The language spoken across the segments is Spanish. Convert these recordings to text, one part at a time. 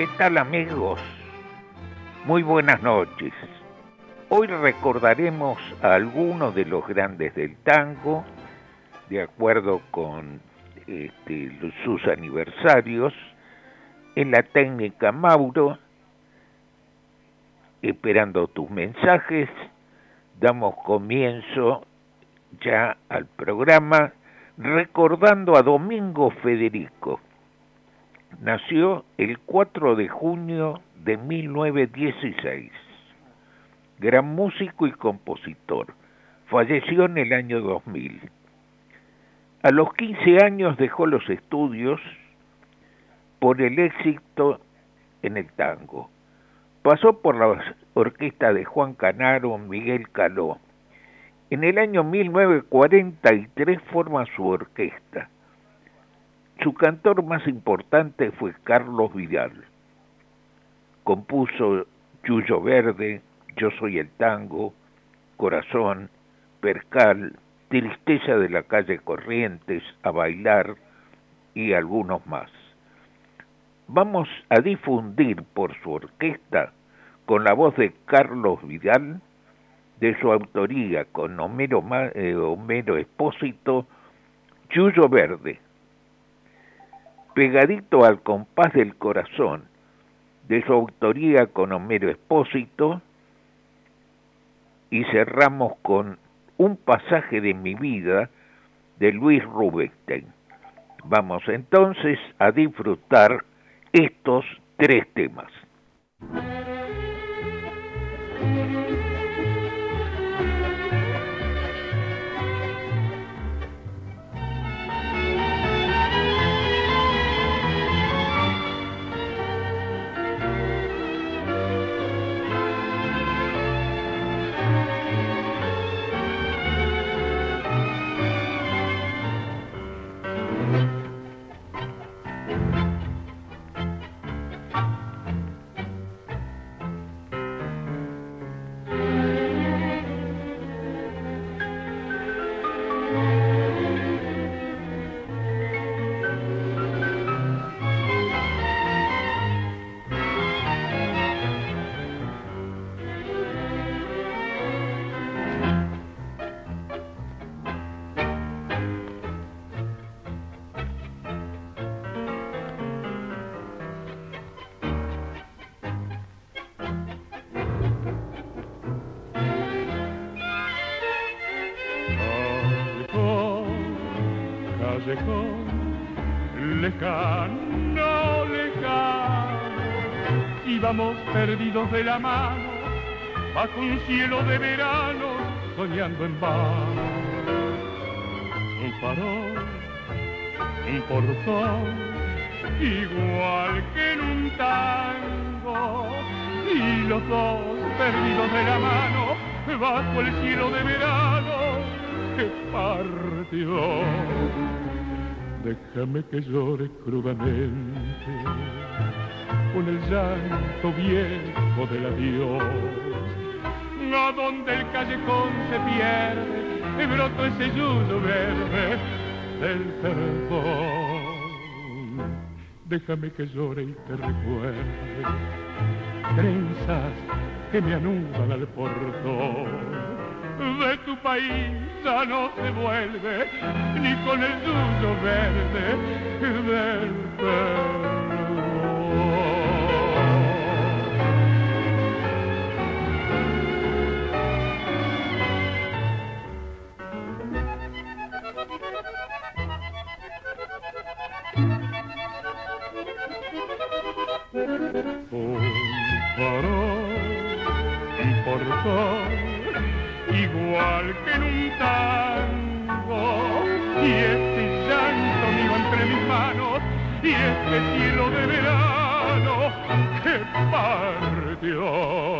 ¿Qué tal amigos? Muy buenas noches. Hoy recordaremos a algunos de los grandes del tango, de acuerdo con este, sus aniversarios, en la técnica Mauro, esperando tus mensajes, damos comienzo ya al programa recordando a Domingo Federico Nació el 4 de junio de 1916. Gran músico y compositor. Falleció en el año 2000. A los 15 años dejó los estudios por el éxito en el tango. Pasó por la orquesta de Juan Canaro, Miguel Caló. En el año 1943 forma su orquesta su cantor más importante fue Carlos Vidal. Compuso Yuyo Verde, Yo soy el tango, Corazón, Percal, Tristeza de la calle Corrientes, A bailar y algunos más. Vamos a difundir por su orquesta, con la voz de Carlos Vidal, de su autoría con Homero, eh, Homero Espósito, Yuyo Verde, pegadito al compás del corazón, de su autoría con Homero Espósito, y cerramos con un pasaje de mi vida de Luis Rubinstein. Vamos entonces a disfrutar estos tres temas. Perdidos de la mano, bajo un cielo de verano, soñando en vano. Un farol, un portón, igual que en un tango, y los dos perdidos de la mano, bajo el cielo de verano, que partió. Déjame que llore crudamente con el llanto viejo del adiós. A donde el callejón se pierde, broto ese yuyo verde del perdón. Déjame que llore y te recuerde, trenzas que me anudan al portón. De tu país ya no se vuelve, ni con el yuyo verde del en un tango, y este llanto mío entre mis manos, y este cielo de verano que partió.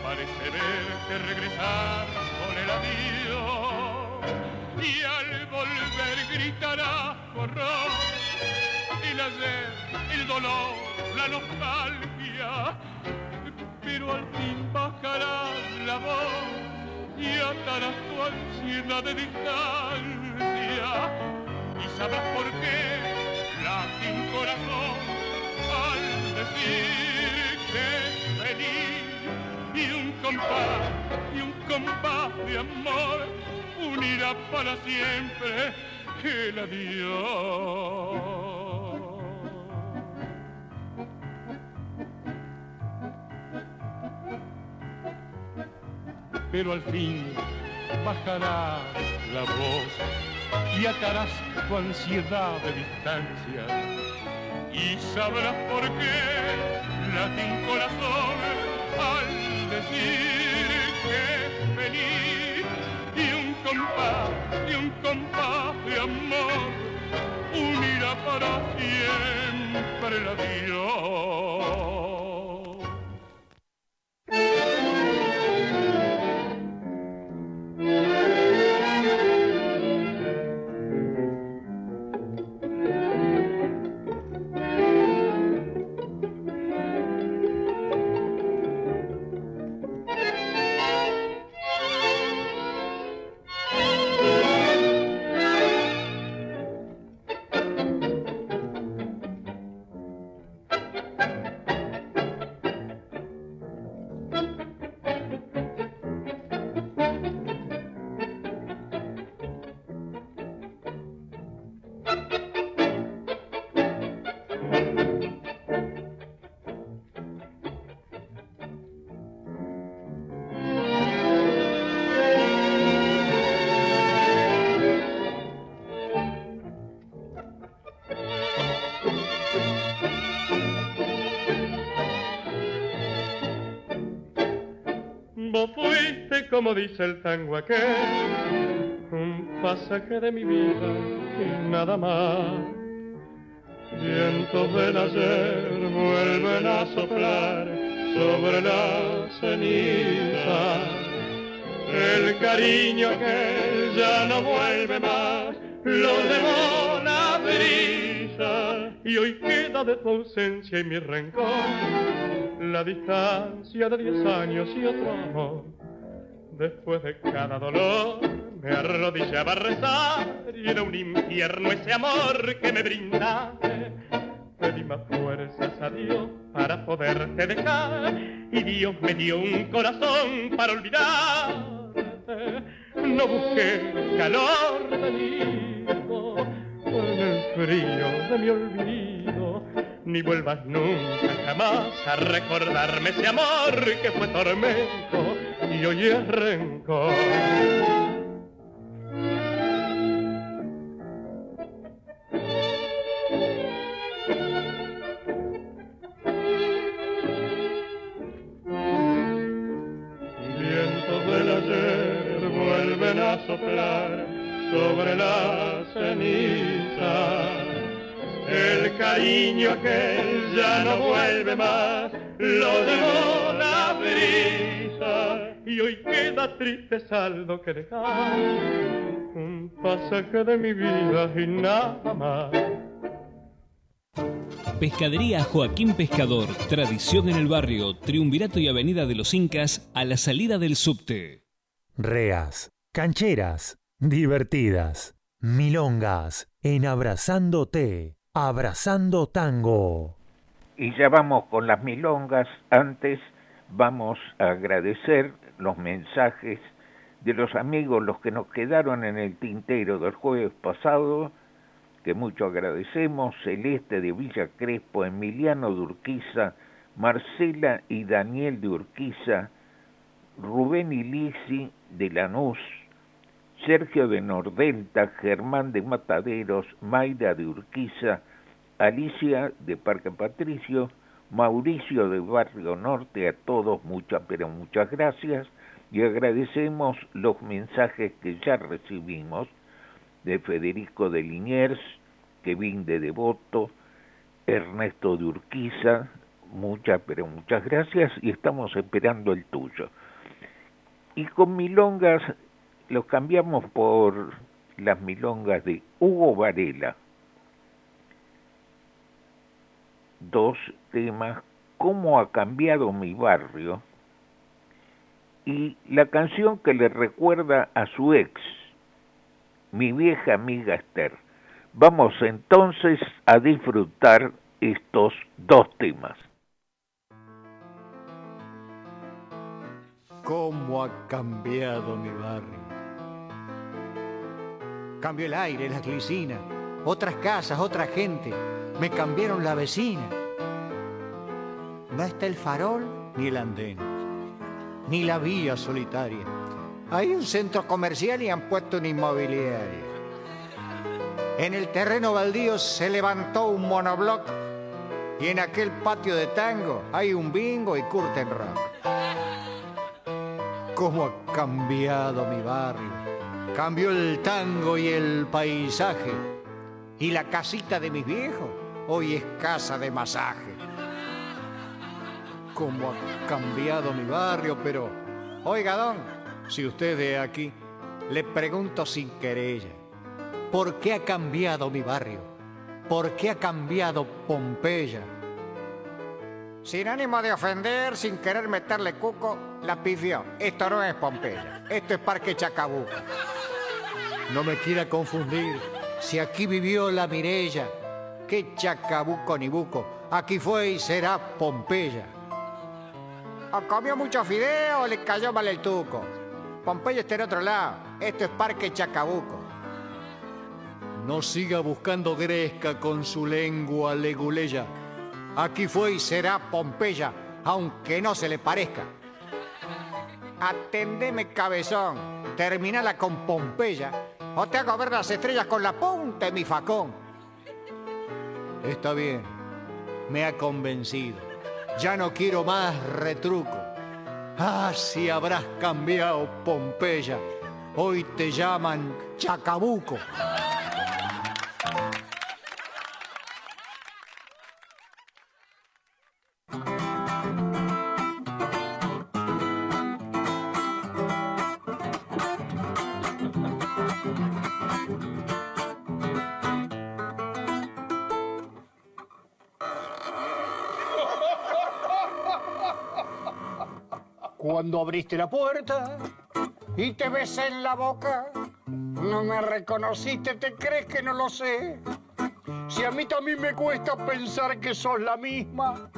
Parece verte regresar con el adiós y al volver gritará horror. El ayer, el dolor, la nostalgia, pero al fin bajará la voz y atarás tu ansiedad de distancia sabrás por qué late un corazón al decir que y compás y un compás de amor unirá para siempre el adiós. Pero al fin bajará la voz y atarás tu ansiedad de distancia y sabrás por qué late un corazón al decir que feliz y un compás y un compás de amor unirá para siempre el adiós. Como dice el tango aquel, un pasaje de mi vida y nada más. Vientos del ayer vuelven a soplar sobre la ceniza. El cariño que ya no vuelve más, lo llevó la brisa. Y hoy queda de tu ausencia y mi rencor, la distancia de diez años y otro amor Después de cada dolor me arrodillaba a rezar y era un infierno ese amor que me brindaste. Pedí más fuerzas a Dios para poderte dejar y Dios me dio un corazón para olvidarte. No busqué calor de hijo en el frío de mi olvido ni vuelvas nunca jamás a recordarme ese amor que fue tormento y hoy es rencor. Vientos del ayer vuelven a soplar sobre la ceniza el cariño que ya no vuelve más, lo dejó la brisa y hoy queda triste saldo que dejar, un pasaje de mi vida y nada más. Pescadería Joaquín Pescador, tradición en el barrio, Triunvirato y Avenida de los Incas, a la salida del subte. Reas, cancheras, divertidas, milongas, en Abrazándote. Abrazando Tango. Y ya vamos con las milongas. Antes vamos a agradecer los mensajes de los amigos, los que nos quedaron en el tintero del jueves pasado, que mucho agradecemos, Celeste de Villa Crespo, Emiliano de Urquiza, Marcela y Daniel de Urquiza, Rubén y Lisi de Lanús, Sergio de Nordelta, Germán de Mataderos, Mayra de Urquiza, Alicia de Parque Patricio, Mauricio de Barrio Norte, a todos muchas, pero muchas gracias y agradecemos los mensajes que ya recibimos de Federico de Liniers, Kevin de Devoto, Ernesto de Urquiza, muchas, pero muchas gracias y estamos esperando el tuyo. Y con milongas los cambiamos por las milongas de Hugo Varela. Dos temas, cómo ha cambiado mi barrio y la canción que le recuerda a su ex, mi vieja amiga Esther. Vamos entonces a disfrutar estos dos temas. ¿Cómo ha cambiado mi barrio? Cambió el aire, la glicina, otras casas, otra gente. Me cambiaron la vecina. No está el farol ni el andén, ni la vía solitaria. Hay un centro comercial y han puesto una inmobiliaria. En el terreno baldío se levantó un monobloc y en aquel patio de tango hay un bingo y curtain rock. ¿Cómo ha cambiado mi barrio? Cambió el tango y el paisaje. Y la casita de mis viejos hoy es casa de masaje. Cómo ha cambiado mi barrio, pero... Oiga, don, si usted de aquí, le pregunto sin querella, ¿por qué ha cambiado mi barrio? ¿Por qué ha cambiado Pompeya? Sin ánimo de ofender, sin querer meterle cuco, la pifió. Esto no es Pompeya, esto es Parque Chacabuco. No me quiera confundir, si aquí vivió la Mirella, qué Chacabuco ni buco, aquí fue y será Pompeya. O comió mucho fideo o le cayó mal el tuco. Pompeya está en otro lado, esto es Parque Chacabuco. No siga buscando Gresca con su lengua leguleya. Aquí fue y será Pompeya, aunque no se le parezca. Atendeme, cabezón, terminala con Pompeya, o te hago ver las estrellas con la punta de mi facón. Está bien, me ha convencido. Ya no quiero más retruco. Ah, si habrás cambiado, Pompeya. Hoy te llaman Chacabuco. Cuando abriste la puerta y te besé en la boca, no me reconociste, ¿te crees que no lo sé? Si a mí también me cuesta pensar que sos la misma,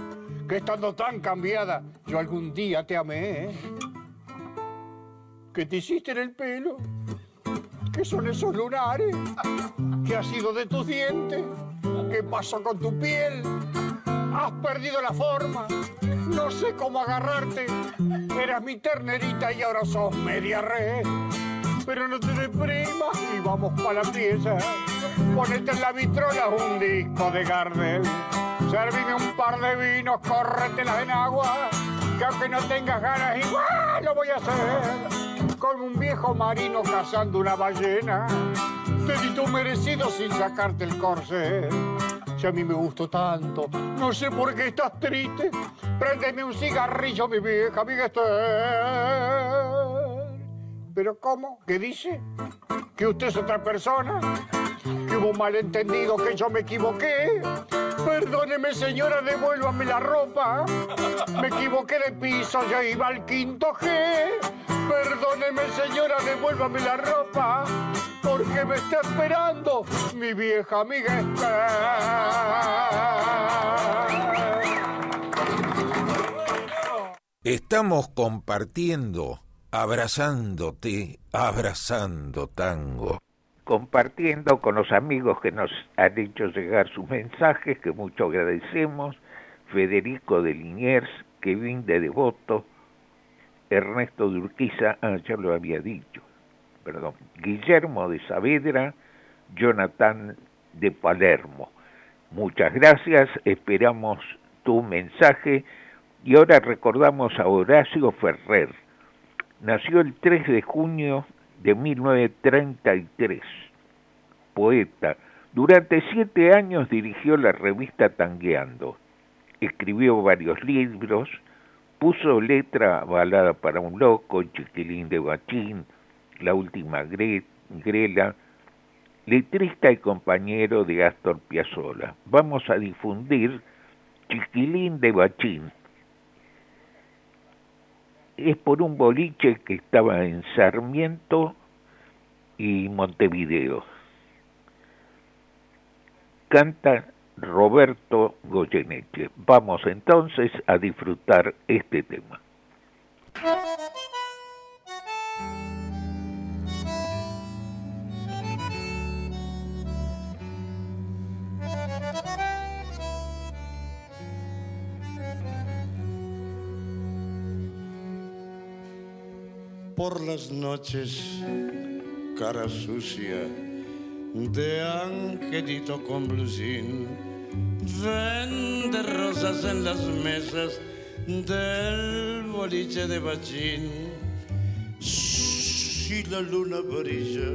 que estando tan cambiada, yo algún día te amé. ¿eh? ¿Qué te hiciste en el pelo? ¿Qué son esos lunares? ¿Qué ha sido de tus dientes? ¿Qué pasó con tu piel? has perdido la forma, no sé cómo agarrarte. Eras mi ternerita y ahora sos media red. Pero no te deprimas y vamos para la pieza. Ponete en la vitrola un disco de Gardel. Servime un par de vinos, córretela en agua. Que aunque no tengas ganas, igual lo voy a hacer. Como un viejo marino cazando una ballena. Te di tu merecido sin sacarte el corsé. Si a mí me gustó tanto, no sé por qué estás triste. Préndeme un cigarrillo, mi vieja Esther. ¿Pero cómo? ¿Qué dice? ¿Que usted es otra persona? ¿Que hubo un malentendido, que yo me equivoqué? Perdóneme, señora, devuélvame la ropa. Me equivoqué de piso, ya iba al quinto G. Perdóneme, señora, devuélvame la ropa. Porque me está esperando mi vieja amiga Estamos compartiendo, abrazándote, abrazando tango. Compartiendo con los amigos que nos han hecho llegar sus mensajes, que mucho agradecemos. Federico de Liniers, Kevin de Devoto, Ernesto de Urquiza, ah, ya lo había dicho, perdón, Guillermo de Saavedra, Jonathan de Palermo. Muchas gracias, esperamos tu mensaje y ahora recordamos a Horacio Ferrer. Nació el 3 de junio de 1933, poeta. Durante siete años dirigió la revista Tangueando. Escribió varios libros, puso letra a Balada para un Loco, Chiquilín de Bachín, La Última Grela, letrista y compañero de Astor Piazzolla. Vamos a difundir Chiquilín de Bachín. Es por un boliche que estaba en Sarmiento y Montevideo. Canta Roberto Goyeneche. Vamos entonces a disfrutar este tema. Por las noches, cara sucia de angelito con blusín, vende rosas en las mesas del boliche de bachín. Si la luna brilla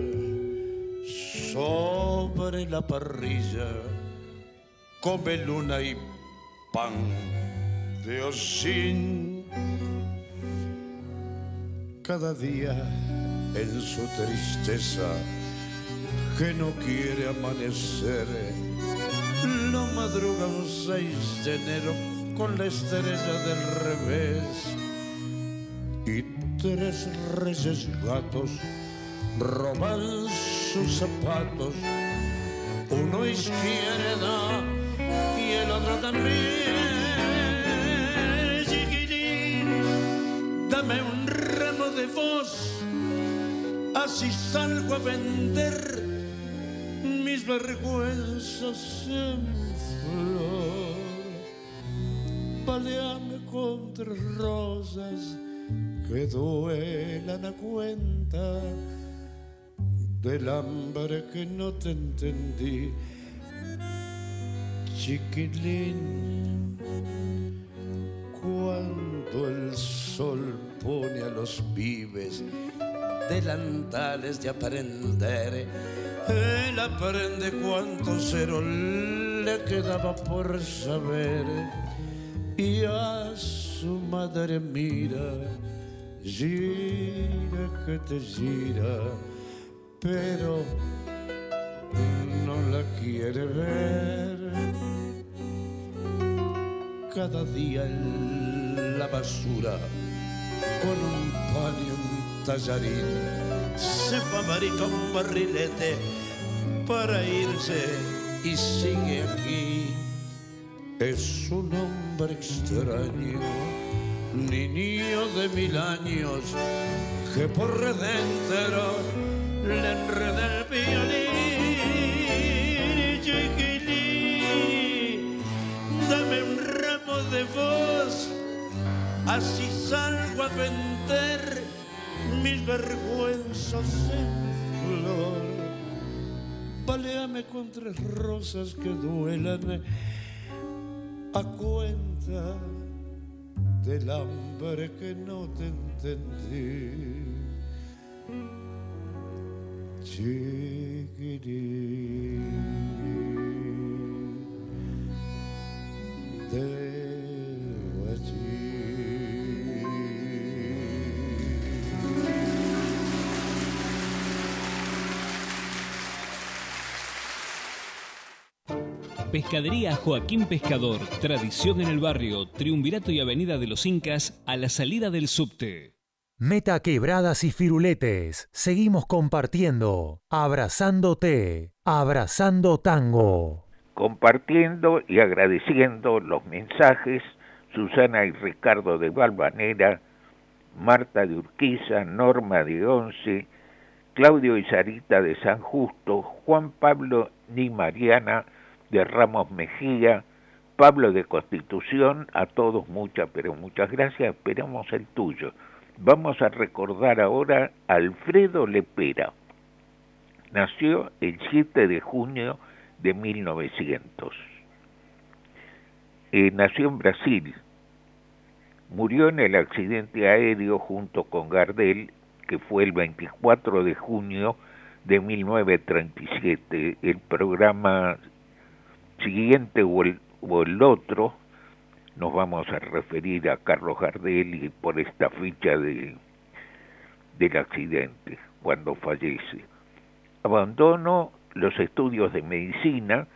sobre la parrilla, come luna y pan de osín. Cada día en su tristeza que no quiere amanecer. Lo madruga un 6 de enero con la estrella del revés y tres reyes gatos roban sus zapatos, uno izquierda y el otro también. Dame un voz, así salgo a vender mis vergüenzas en flor. Baleame contra rosas que duelan a cuenta del hambre que no te entendí. Chiquilín, cuando el sol pone a los pibes delantales de aprender, él aprende cuánto cero le quedaba por saber y a su madre mira, gira que te gira, pero no la quiere ver. Cada día en la basura con un pan y un tallarín se fabrica un barrilete para irse y sigue aquí. Es un hombre extraño, niño de mil años, que por redentro le enreda el violín. Chiquilín, dame un de vos, así salgo a vender mis vergüenzas en flor. Baleame con tres rosas que duelan a cuenta del hambre que no te entendí. Pescadería Joaquín Pescador, tradición en el barrio, Triunvirato y Avenida de los Incas, a la salida del subte. Meta quebradas y firuletes. Seguimos compartiendo. Abrazándote. Abrazando tango. Compartiendo y agradeciendo los mensajes Susana y Ricardo de Valvanera, Marta de Urquiza, Norma de Once, Claudio y Sarita de San Justo, Juan Pablo ni Mariana de Ramos Mejía, Pablo de Constitución, a todos muchas, pero muchas gracias, esperamos el tuyo. Vamos a recordar ahora a Alfredo Lepera. Nació el 7 de junio de 1900. Eh, nació en Brasil. Murió en el accidente aéreo junto con Gardel, que fue el 24 de junio de 1937. El programa siguiente o el, o el otro, nos vamos a referir a Carlos Gardel y por esta ficha de, del accidente, cuando fallece. Abandonó los estudios de medicina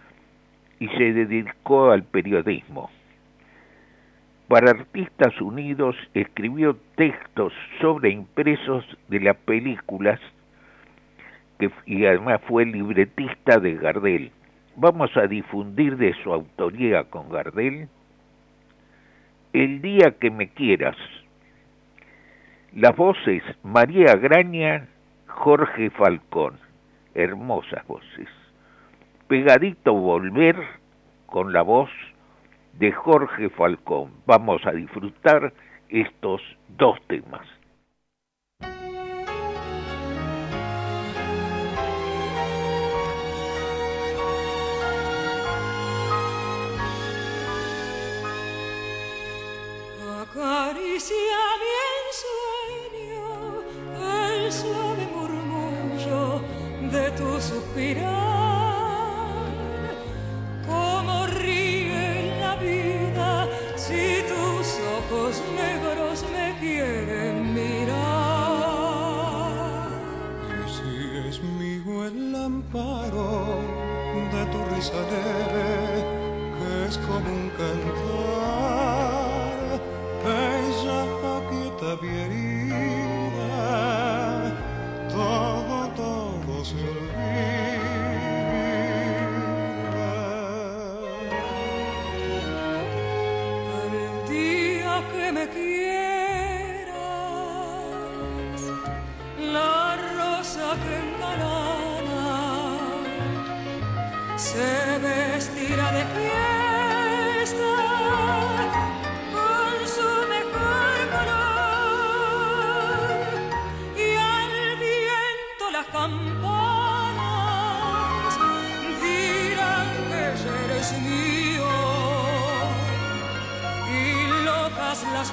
y se dedicó al periodismo. Para Artistas Unidos escribió textos sobre impresos de las películas que, y además fue libretista de Gardel vamos a difundir de su autoría con Gardel El día que me quieras. Las voces María Graña, Jorge Falcón, hermosas voces. Pegadito Volver con la voz de Jorge Falcón. Vamos a disfrutar estos dos temas. Acaricia mi ensueño el suave murmullo de tu suspirar. Como ríe la vida si tus ojos negros me quieren mirar. Y si es mío el amparo de tu risa leve, que es como un cantar quieta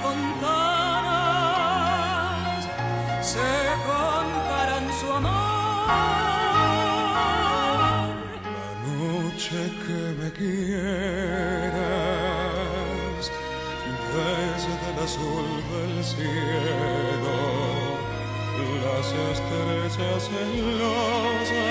fontanas se contarán su amor. La noche que me quieras, desde el azul del cielo, las estrellas celosas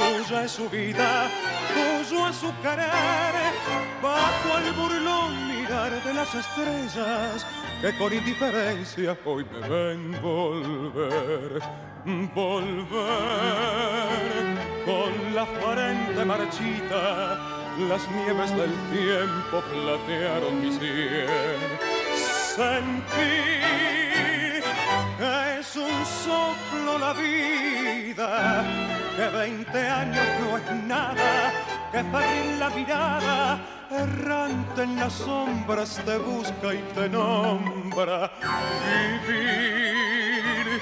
tuya es su vida, tuyo es su querer, bajo el burlón mirar de las estrellas que con indiferencia hoy me ven volver, volver con la frente marchita, las nieves del tiempo platearon mi sien. Sentí que es un soplo la vida, que veinte años no es nada, que febril la mirada, errante en las sombras te busca y te nombra. Vivir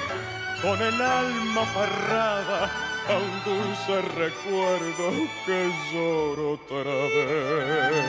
con el alma aferrada a un dulce recuerdo que lloro otra vez.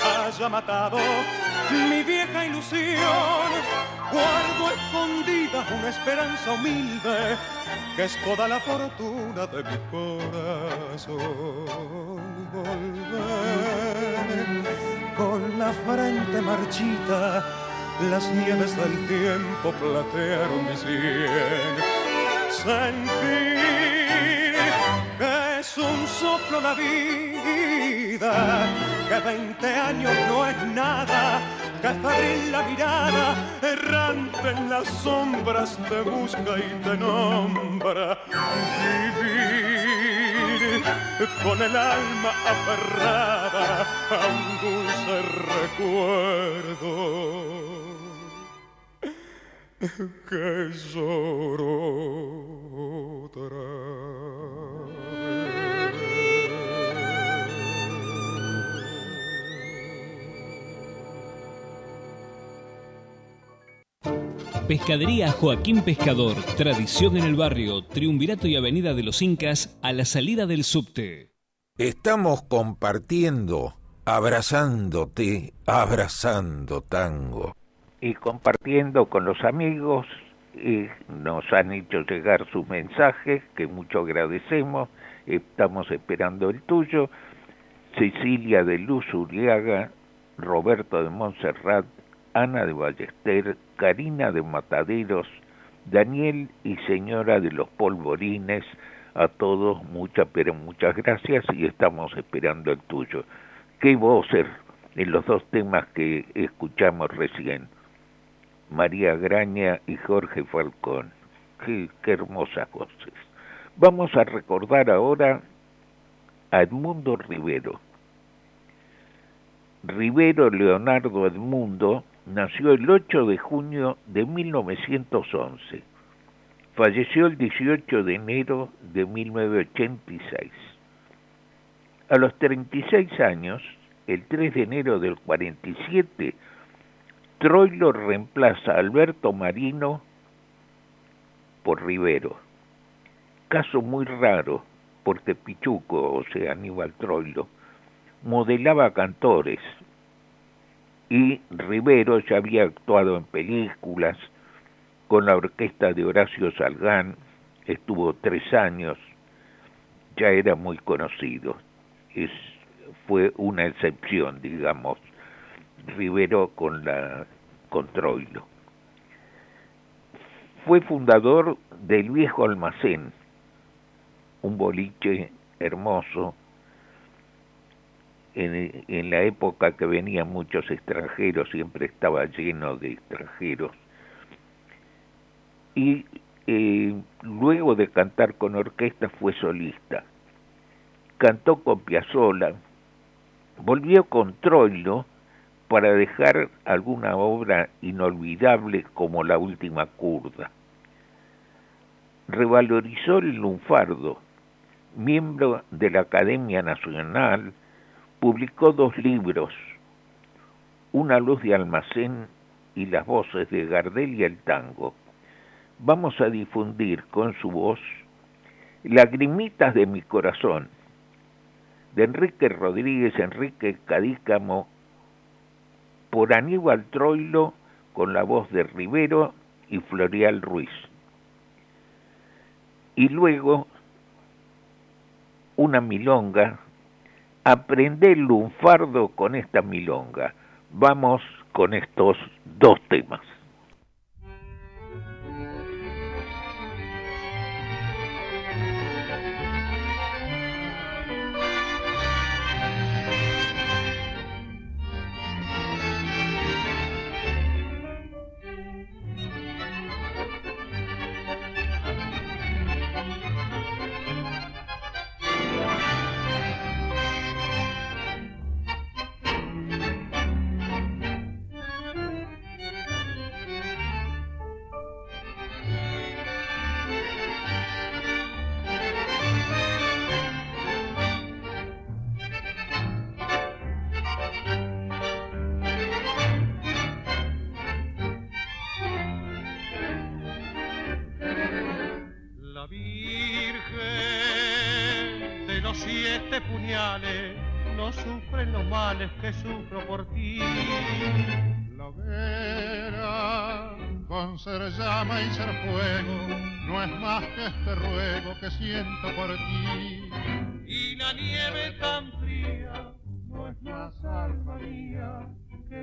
haya matado mi vieja ilusión, guardo escondida una esperanza humilde que es toda la fortuna de mi corazón. Volver con la frente marchita, las nieves del tiempo platearon mi sien. Sentir un soplo la vida, que veinte años no es nada, que febril la mirada, errante en las sombras te busca y te nombra. Vivir con el alma aferrada a un dulce recuerdo que lloro otra Pescadería Joaquín Pescador, tradición en el barrio, Triunvirato y Avenida de los Incas, a la salida del subte. Estamos compartiendo, abrazándote, abrazando tango. Y compartiendo con los amigos, y nos han hecho llegar sus mensajes, que mucho agradecemos, estamos esperando el tuyo. Cecilia de Luz Uriaga, Roberto de Montserrat, Ana de Ballester, Karina de Mataderos, Daniel y señora de los polvorines, a todos muchas, pero muchas gracias y estamos esperando el tuyo. Qué voces en los dos temas que escuchamos recién. María Graña y Jorge Falcón. Qué, qué hermosas voces. Vamos a recordar ahora a Edmundo Rivero. Rivero Leonardo Edmundo nació el 8 de junio de 1911. Falleció el 18 de enero de 1986. A los 36 años, el 3 de enero del 47, Troilo reemplaza a Alberto Marino por Rivero. Caso muy raro, porque Pichuco, o sea, Aníbal Troilo, modelaba cantores y Rivero ya había actuado en películas con la orquesta de Horacio Salgán, estuvo tres años, ya era muy conocido. Es, fue una excepción, digamos, Rivero con la con Troilo. Fue fundador del Viejo Almacén, un boliche hermoso en, la época que venían muchos extranjeros, siempre estaba lleno de extranjeros. Y eh, luego de cantar con orquesta fue solista. Cantó con Piazzolla, volvió con Troilo para dejar alguna obra inolvidable como La Última Curda. Revalorizó el lunfardo, miembro de la Academia Nacional, publicó dos libros, Una luz de almacén y las voces de Gardel y el tango. Vamos a difundir con su voz Lagrimitas de mi corazón, de Enrique Rodríguez, Enrique Cadícamo por Aníbal Troilo con la voz de Rivero y Florial Ruiz. Y luego una milonga, aprende el lunfardo con esta milonga. Vamos con estos dos temas.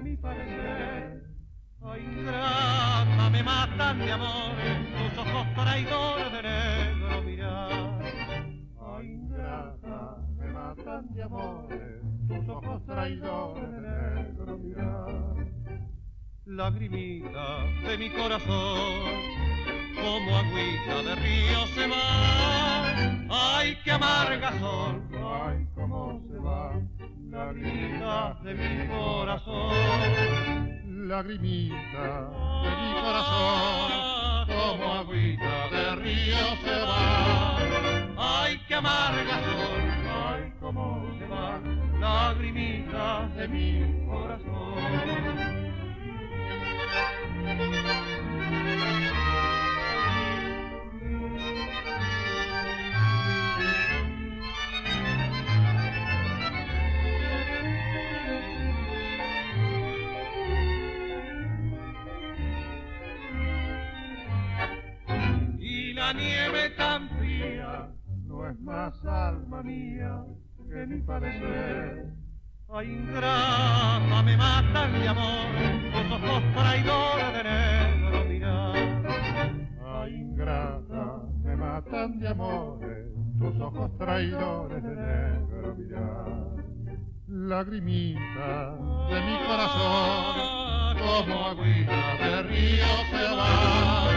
Mi parecer. Ay, ingrata, me matan de amor, tus ojos traidores de negro mirar. Ay, ingrata, me matan de amores tus ojos traidores de negro mirar. Lagrimita de mi corazón, como agüita de río se va. Ay, qué amarga son, ay, cómo se va. Lagrimita de mi corazón, lagrimita de mi corazón, como agüita de río se va. Ay, qué amarga son, ay, cómo se va lagrimita de mi corazón. Nieve tan fría no es más alma mía que mi padecer. Ay, ingrata, me matan de amor, tus ojos traidores de negro mirar. Ay, ingrata, me matan de amores, tus ojos traidores de negro mirar. Lagrimita de mi corazón, como agüita de río se va.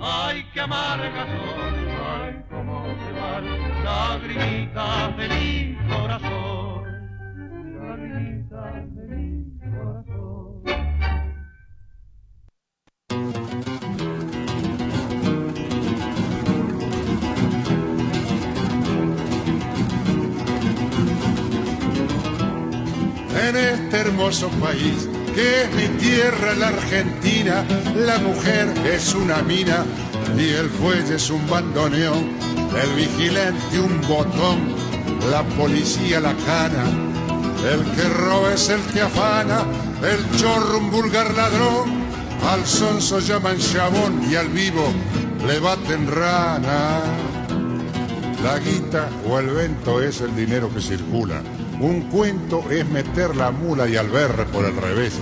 Ay, qué amarga son, ay, cómo se van lagrimitas de mi corazón, lagrimitas de mi corazón. En este hermoso país que es mi tierra, la Argentina, la mujer es una mina y el fuelle es un bandoneón, el vigilante un botón, la policía la cana, el que roba es el que afana, el chorro un vulgar ladrón, al sonso llaman chabón y al vivo le baten rana. La guita o el vento es el dinero que circula. Un cuento es meter la mula y al berre por el revés.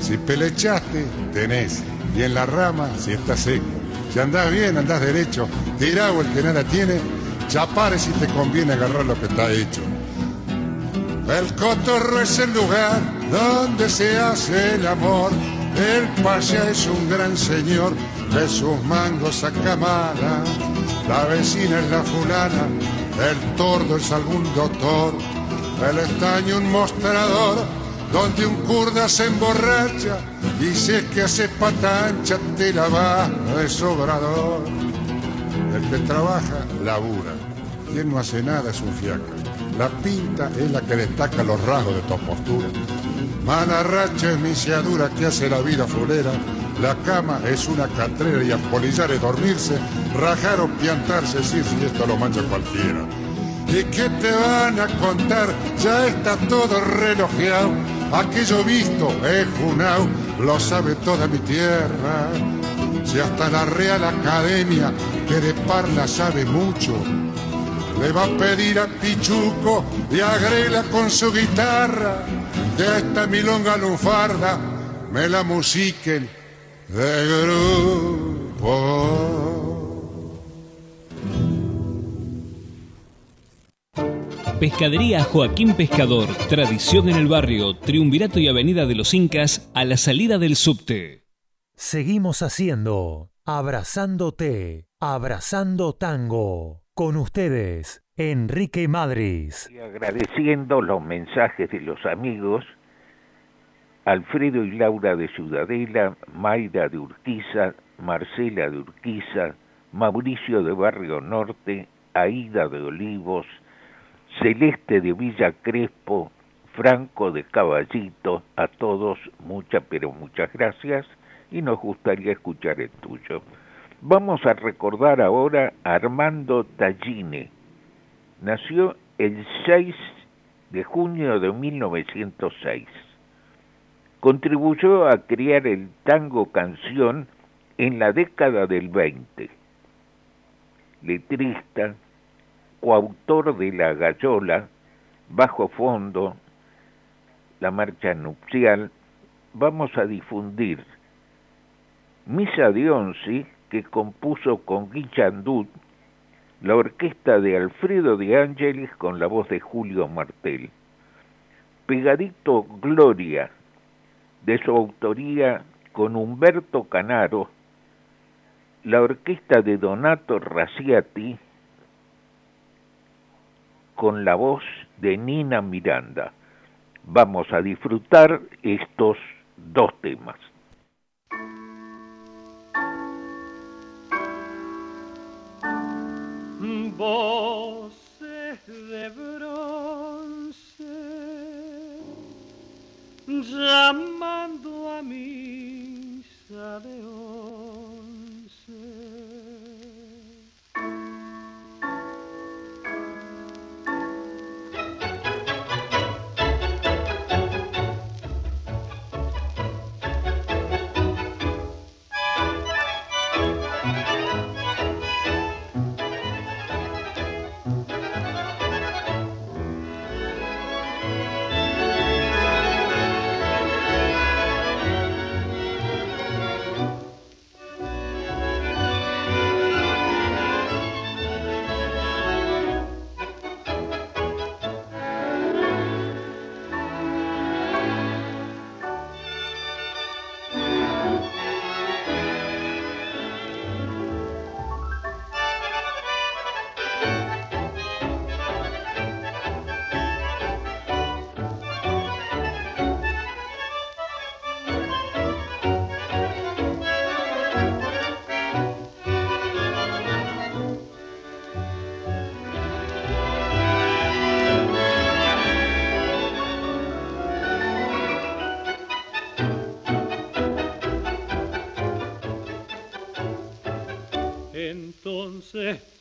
Si pelechaste, tenés. Y en la rama, si estás seco. Si andás bien, andás derecho. Tirado el que nada tiene. Chapare si te conviene agarrar lo que está hecho. El cotorro es el lugar donde se hace el amor. El paya es un gran señor, de sus mangos saca mala. La vecina es la fulana, el tordo es algún doctor. El estaño un mostrador, donde un kurda se emborracha. Y si es que hace patancha, te la va de sobrador. El que trabaja, labura. Quien no hace nada es un fiaca. La pinta es la que destaca los rasgos de tu postura. Mala racha es misiadura que hace la vida fulera. La cama es una catrera y apolillar es dormirse, rajar o piantarse, decir si esto lo mancha cualquiera. ¿Y qué te van a contar? Ya está todo relojeado. Aquello visto es junao, lo sabe toda mi tierra. Si hasta la Real Academia, que de parla sabe mucho, le va a pedir a Pichuco y agrela con su guitarra de esta milonga lunfarda me la musiquen de grupo. Pescadería Joaquín Pescador, tradición en el barrio, Triunvirato y Avenida de los Incas, a la salida del subte. Seguimos haciendo Abrazándote, Abrazando Tango. Con ustedes, Enrique Madris. Y agradeciendo los mensajes de los amigos, Alfredo y Laura de Ciudadela, Mayra de Urquiza, Marcela de Urquiza, Mauricio de Barrio Norte, Aida de Olivos, Celeste de Villa Crespo, Franco de Caballito, a todos muchas pero muchas gracias y nos gustaría escuchar el tuyo. Vamos a recordar ahora a Armando Tallini. Nació el 6 de junio de 1906. Contribuyó a crear el tango canción en la década del 20. Letrista, coautor de La Gallola, Bajo Fondo, La Marcha Nupcial, vamos a difundir Misa de Once, que compuso con Guillandut, la orquesta de Alfredo de Ángeles con la voz de Julio Martel. Pegadito Gloria, de su autoría con Humberto Canaro, la orquesta de Donato Raciati, con la voz de Nina Miranda. Vamos a disfrutar estos dos temas. Voces de bronce llamando a misa de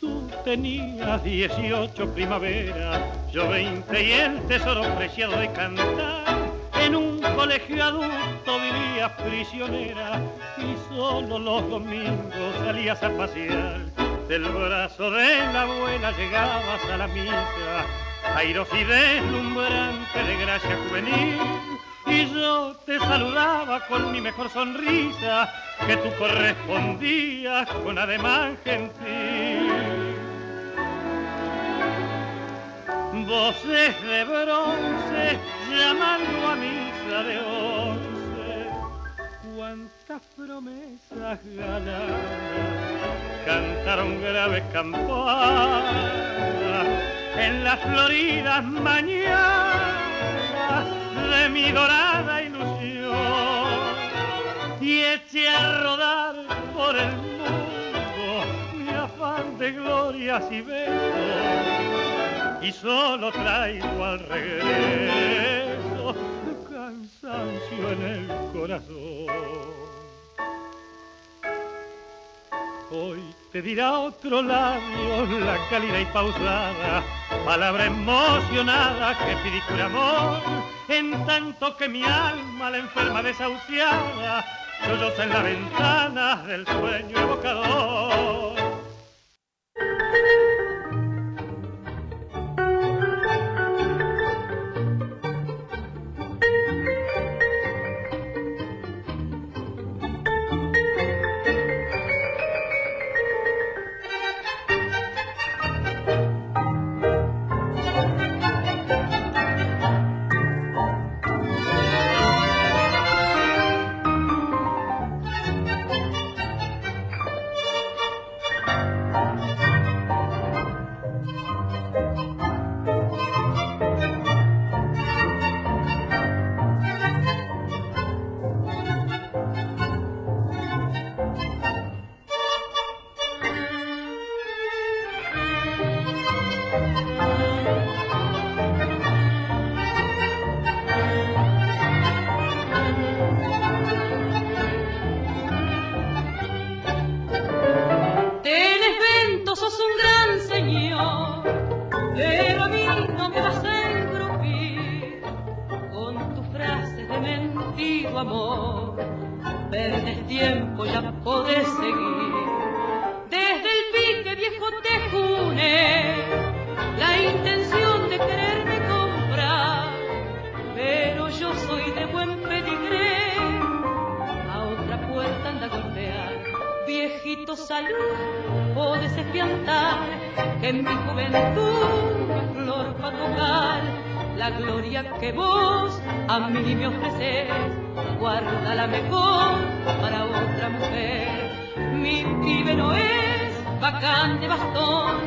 Tú tenías 18 primavera, yo 20 y el tesoro preciado de cantar. En un colegio adulto vivías prisionera y solo los domingos salías a pasear. Del brazo de la abuela llegabas a la misa, airos y deslumbrante de gracia juvenil y yo te saludaba con mi mejor sonrisa, que tú correspondías con ademán gentil. Voces de bronce llamando a misa de once, cuántas promesas ganadas cantaron graves campanas en las floridas mañanas de mi dorada ilusión y eché a rodar por el mundo mi afán de glorias y besos y solo traigo al regreso cansancio en el corazón. Hoy te dirá otro labio la cálida y pausada, palabra emocionada que pide tu amor, en tanto que mi alma la enferma desahuciada, solloza en la ventana del sueño evocador. Y me ofreces, guárdala mejor para otra mujer. Mi pibe no es bacán de bastón,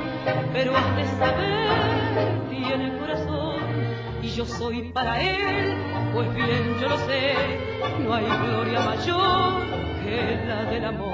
pero has de saber, tiene corazón, y yo soy para él, pues bien yo lo sé, no hay gloria mayor que la del amor.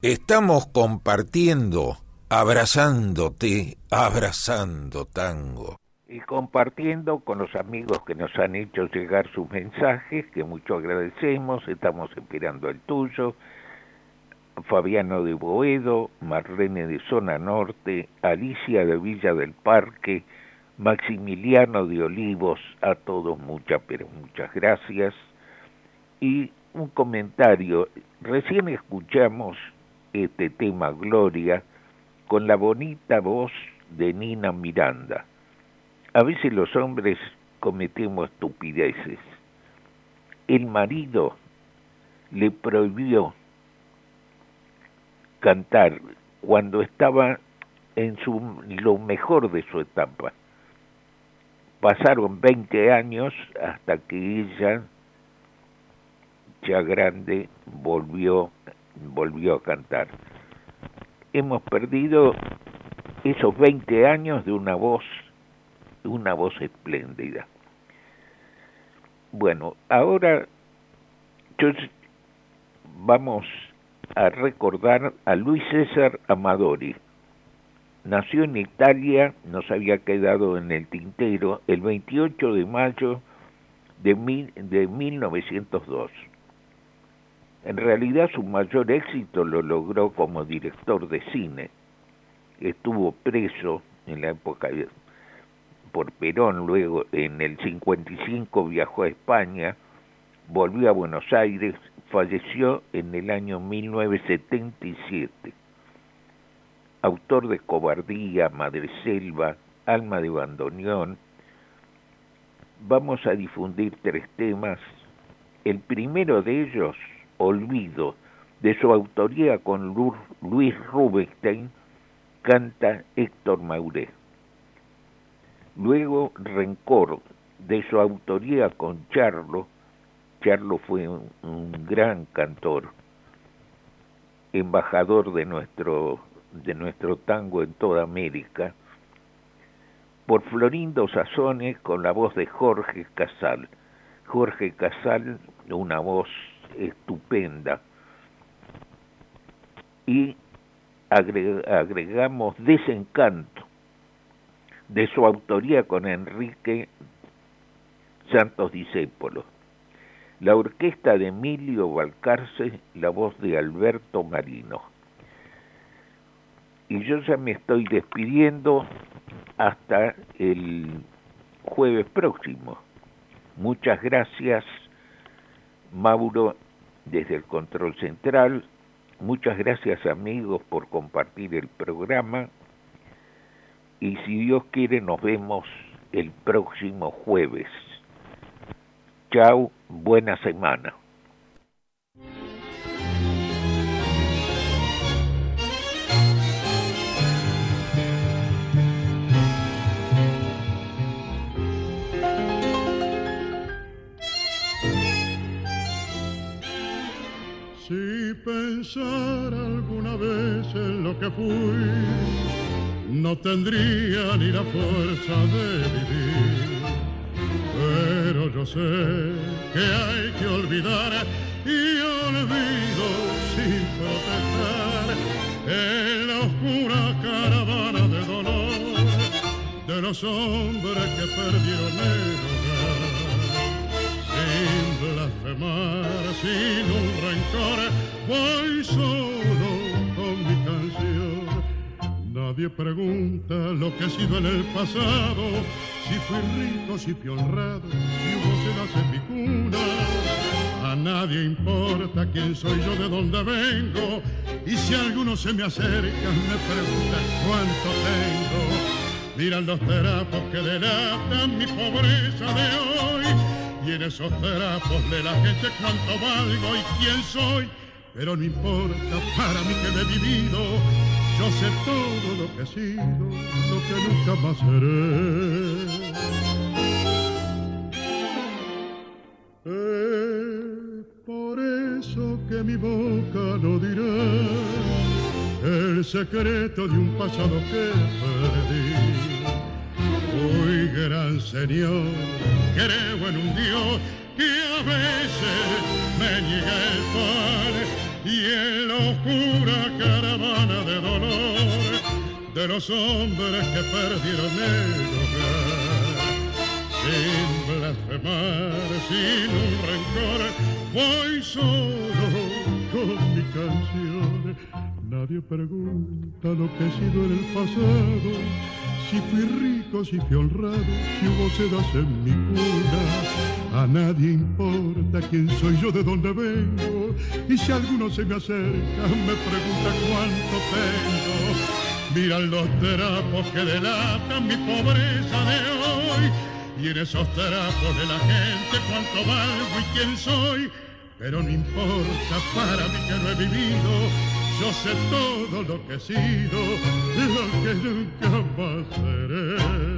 Estamos compartiendo, abrazándote, abrazando tango. Y compartiendo con los amigos que nos han hecho llegar sus mensajes, que mucho agradecemos, estamos esperando el tuyo. Fabiano de Boedo, Marlene de Zona Norte, Alicia de Villa del Parque, Maximiliano de Olivos, a todos muchas, pero muchas gracias. Y un comentario, recién escuchamos este tema Gloria con la bonita voz de Nina Miranda. A veces los hombres cometemos estupideces. El marido le prohibió cantar cuando estaba en su, lo mejor de su etapa. Pasaron 20 años hasta que ella, ya grande, volvió, volvió a cantar. Hemos perdido esos 20 años de una voz, una voz espléndida. Bueno, ahora vamos a recordar a Luis César Amadori. Nació en Italia, nos había quedado en el tintero, el 28 de mayo de, mil, de 1902. En realidad su mayor éxito lo logró como director de cine. Estuvo preso en la época por Perón, luego en el 55 viajó a España, volvió a Buenos Aires, falleció en el año 1977 autor de Cobardía, Madre Selva, Alma de Bandoneón, vamos a difundir tres temas. El primero de ellos, Olvido, de su autoría con Luis Rubinstein, canta Héctor Mauré. Luego, Rencor, de su autoría con Charlo, Charlo fue un, un gran cantor, embajador de nuestro de nuestro tango en toda América, por Florindo Sazones con la voz de Jorge Casal. Jorge Casal, una voz estupenda. Y agregamos Desencanto, de su autoría con Enrique Santos Discépolo. La orquesta de Emilio Balcarce, la voz de Alberto Marino y yo ya me estoy despidiendo hasta el jueves próximo. Muchas gracias, Mauro, desde el Control Central. Muchas gracias, amigos, por compartir el programa. Y si Dios quiere, nos vemos el próximo jueves. Chao, buena semana. Pensar alguna vez en lo que fui, no tendría ni la fuerza de vivir. Pero yo sé que hay que olvidar y olvido sin protestar en la oscura caravana de dolor de los hombres que perdieron el blasfemar, sin un rencor voy solo con mi canción. Nadie pregunta lo que he sido en el pasado, si fui rico, si fui honrado, si hubo cenas en mi cuna. A nadie importa quién soy yo, de dónde vengo, y si alguno se me acerca, me pregunta cuánto tengo. Miran los terapos que delatan mi pobreza de hoy, y en esos terapos de la gente cuánto valgo y quién soy pero no importa para mí que me he vivido, yo sé todo lo que he sido, lo que nunca más seré. Es por eso que mi boca no dirá el secreto de un pasado que perdí. Muy gran señor, creo en un Dios que a veces me niega el pan y en la oscura caravana de dolor de los hombres que perdieron el hogar. Sin blasfemar, sin un rencor, voy solo con mi canción. Nadie pregunta lo que he sido en el pasado, si fui rico, si fui honrado, si hubo sedas en mi cuna a nadie importa quién soy yo, de dónde vengo. Y si alguno se me acerca, me pregunta cuánto tengo. Miran los terapos que delatan mi pobreza de hoy. Y en esos terapos de la gente cuánto valgo y quién soy. Pero no importa para mí que no he vivido. Yo sé todo lo que he sido, lo que nunca más seré.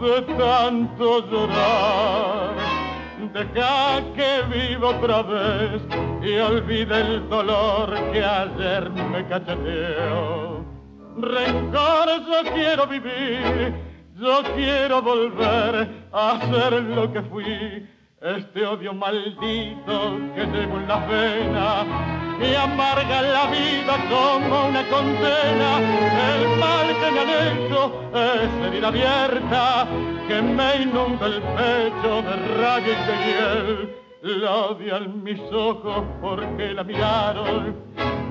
De tanto llorar. Deja que viva otra vez y olvide el dolor que ayer me cacheteó. Rencor, yo quiero vivir, yo quiero volver a ser lo que fui. Este odio maldito que llevo en la venas y amarga la vida como una condena. El mal que me han hecho es herida abierta que me inunda el pecho de rabia y de hiel. La odian mis ojos porque la miraron,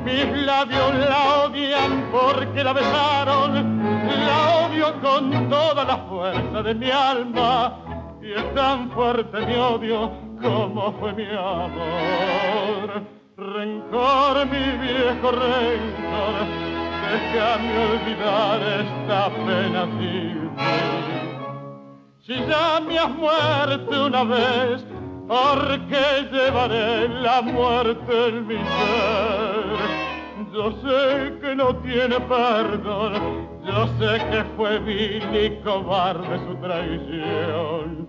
mis labios la odian porque la besaron. La odio con toda la fuerza de mi alma y es tan fuerte mi odio como fue mi amor. Rencor, mi viejo rencor, déjame olvidar esta pena Si ya me has muerto una vez, ¿por qué llevaré la muerte en mi ser? Yo sé que no tiene perdón, yo sé que fue vil y cobarde su traición.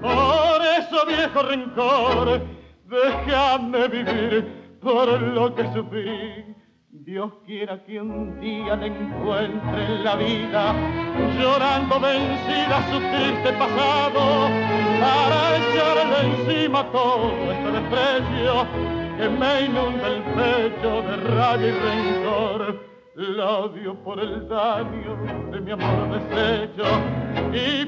Por eso, viejo rencor, déjame vivir por lo que sufrí. Dios quiera que un día le encuentre en la vida, llorando vencida su triste pasado, para echarle encima todo este desprecio que me inunda el pecho de rabia y rencor la odio por el daño de mi amor deshecho y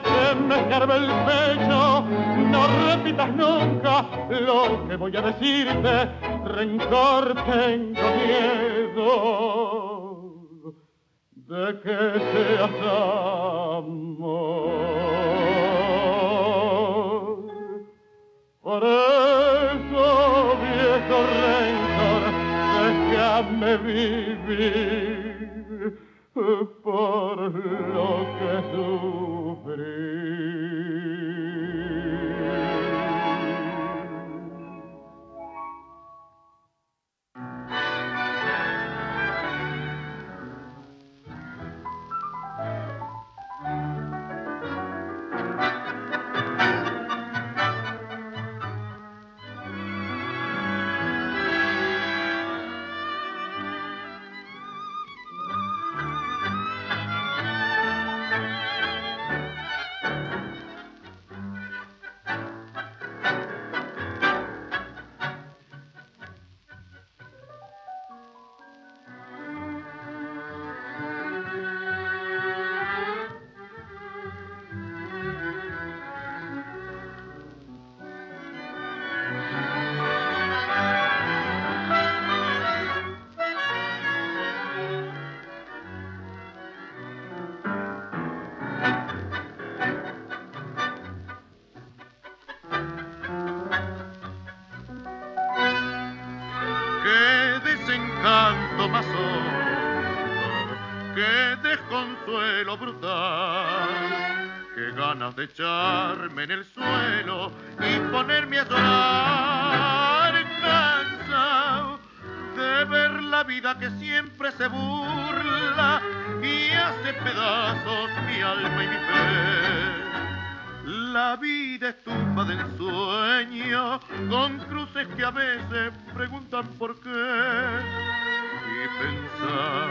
que me escarbe el pecho. No repitas nunca lo que voy a decirte, rencor tengo miedo de que seas amor. Por eso, viejo rencor, déjame vivir por lo que sufrí. Echarme en el suelo y ponerme a llorar cansado de ver la vida que siempre se burla y hace pedazos mi alma y mi fe. La vida es tumba del sueño, con cruces que a veces preguntan por qué. Y pensar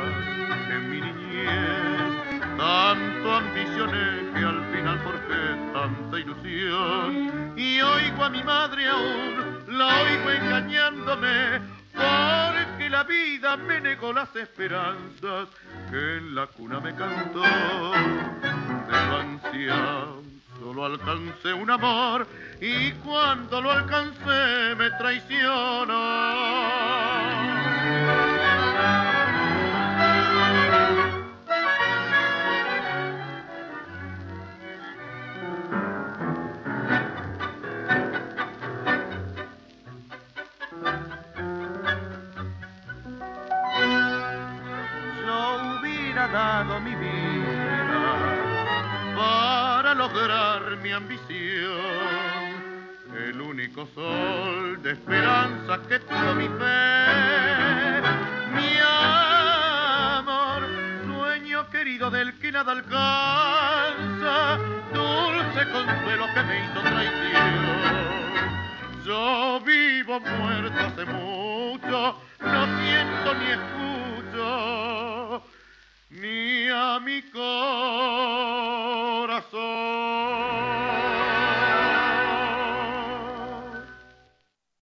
en mi niñez, tanto ambicioné que al final forjé tanta ilusión. Y oigo a mi madre aún, la oigo engañándome, porque la vida me negó las esperanzas que en la cuna me cantó. De solo alcancé un amor y cuando lo alcancé me traicionó. Dado mi vida para lograr mi ambición. El único sol de esperanza que tuvo mi fe, mi amor, sueño querido del que nada alcanza, dulce consuelo que me hizo traición. Yo vivo muerto hace mucho, no siento ni escucho mía mi corazón.